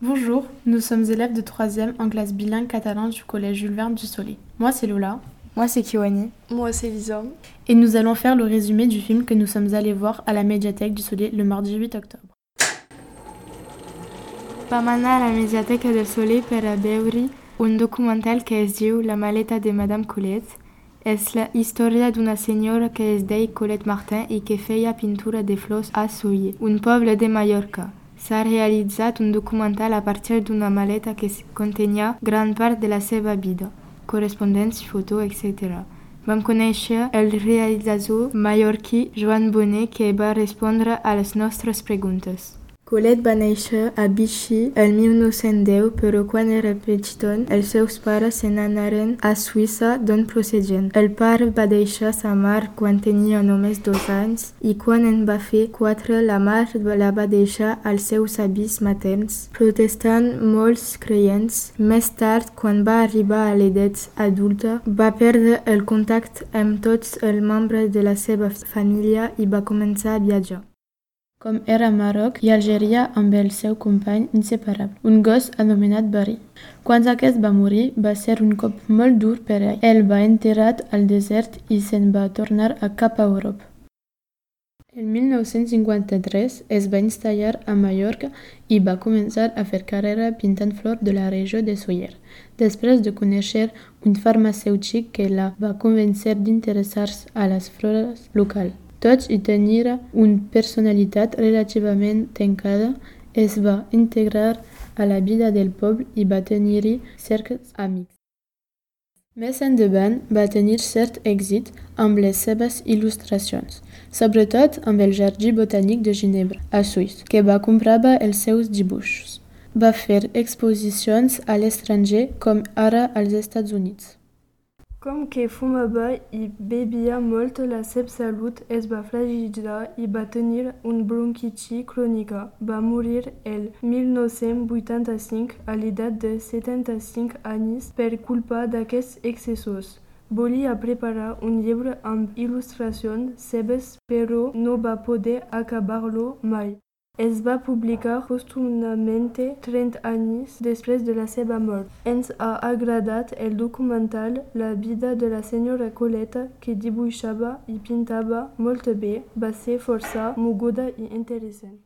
Bonjour, nous sommes élèves de 3e en classe bilingue catalan du collège Jules Verne du Soleil. Moi c'est Lola. Moi c'est Kiwani. Moi c'est Lisa. Et nous allons faire le résumé du film que nous sommes allés voir à la médiathèque du Soleil le mardi 8 octobre. Vam anar a la Mediateca del Soleil per a veure un documental que es diu La maleta de Madame Colette. És la història d'una senyora que es deia Colette Martin i que feia pintura de flors a Soller, un poble de Mallorca. S'ha realitzat un documental a partir d'una maleta que contenia gran part de la seva vida, correspondents, fotos, etc. Vam conèixer el realitzador mallorquí Joan Bonet que va respondre a les nostres preguntes. Colette va néixer a Vichy el 1910, però quan era petiton els seus pares se n'anaren a Suïssa d'on procedien. El pare va deixar sa mare quan tenia només dos anys i quan en va fer quatre la mare la va deixar als seus avis materns, protestant molts creients. Més tard, quan va arribar a l'edat adulta, va perdre el contacte amb tots els membres de la seva família i va començar a viatjar. Com era Marroc i Algèria amb el seu company inseparable, un gos anomenat Barry. Quan aquest va morir, va ser un cop molt dur per ell. Ell va enterrat al desert i se'n va tornar a cap a Europa. En 1953 es va instal·lar a Mallorca i va començar a fer carrera pintant flors de la regió de Soller. Després de conèixer un farmacèutic que la va convèncer d'interessar-se a les flors locals. Tot i tenir una personalitat relativament tancada, es va integrar a la vida del poble i va tenir certs amics. Més endavant va tenir cert èxit amb les seves il·lustracions, sobretot amb el Jardí Botànic de Ginebra, a Suïssa, que va comprar els seus dibuixos. Va fer exposicions a l'estranger com ara als Estats Units. Com que fumava i bevia molt, la seva salut es va fragilitzar i va tenir una bronquitis crònica. Va morir el 1985 a l'edat de 75 anys per culpa d'aquests excessos. Volia preparar un llibre amb il·lustracions seves, però no va poder acabar-lo mai. Es va publicar póstumament 30 anys després de la seva mort. Ens ha agradat el documental La vida de la senyora Coleta, que dibuixava i pintava molt bé, va ser força moguda i interessant.